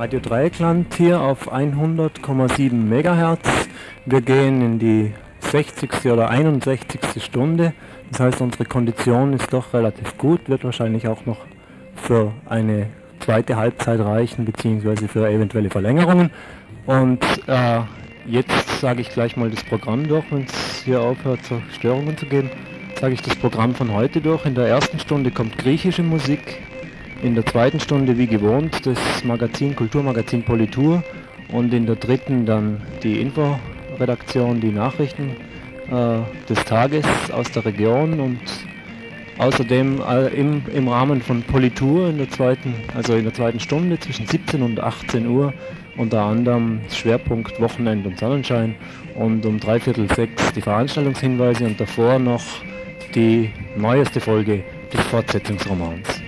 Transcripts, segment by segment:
Radio Dreieckland hier auf 100,7 MHz. Wir gehen in die 60. oder 61. Stunde. Das heißt, unsere Kondition ist doch relativ gut, wird wahrscheinlich auch noch für eine zweite Halbzeit reichen, beziehungsweise für eventuelle Verlängerungen. Und äh, jetzt sage ich gleich mal das Programm durch, wenn es hier aufhört, so Störungen zu geben. Sage ich das Programm von heute durch. In der ersten Stunde kommt griechische Musik, in der zweiten Stunde wie gewohnt das Magazin, Kulturmagazin Politur und in der dritten dann die Inforedaktion, die Nachrichten äh, des Tages aus der Region und außerdem äh, im, im Rahmen von Politur in der zweiten, also in der zweiten Stunde zwischen 17 und 18 Uhr unter anderem Schwerpunkt Wochenend und Sonnenschein und um dreiviertel sechs die Veranstaltungshinweise und davor noch die neueste Folge des Fortsetzungsromans.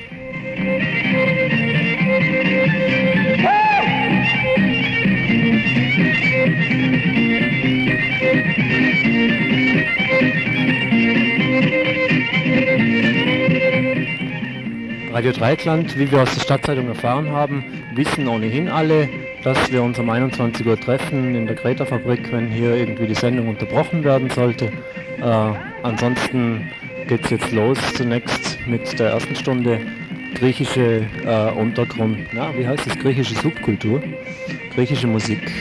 Radio Dreikland, wie wir aus der Stadtzeitung erfahren haben, wissen ohnehin alle, dass wir uns um 21 Uhr treffen in der Greta-Fabrik, wenn hier irgendwie die Sendung unterbrochen werden sollte. Äh, ansonsten geht es jetzt los zunächst mit der ersten Stunde griechische äh, Untergrund, na, wie heißt es, griechische Subkultur, griechische Musik.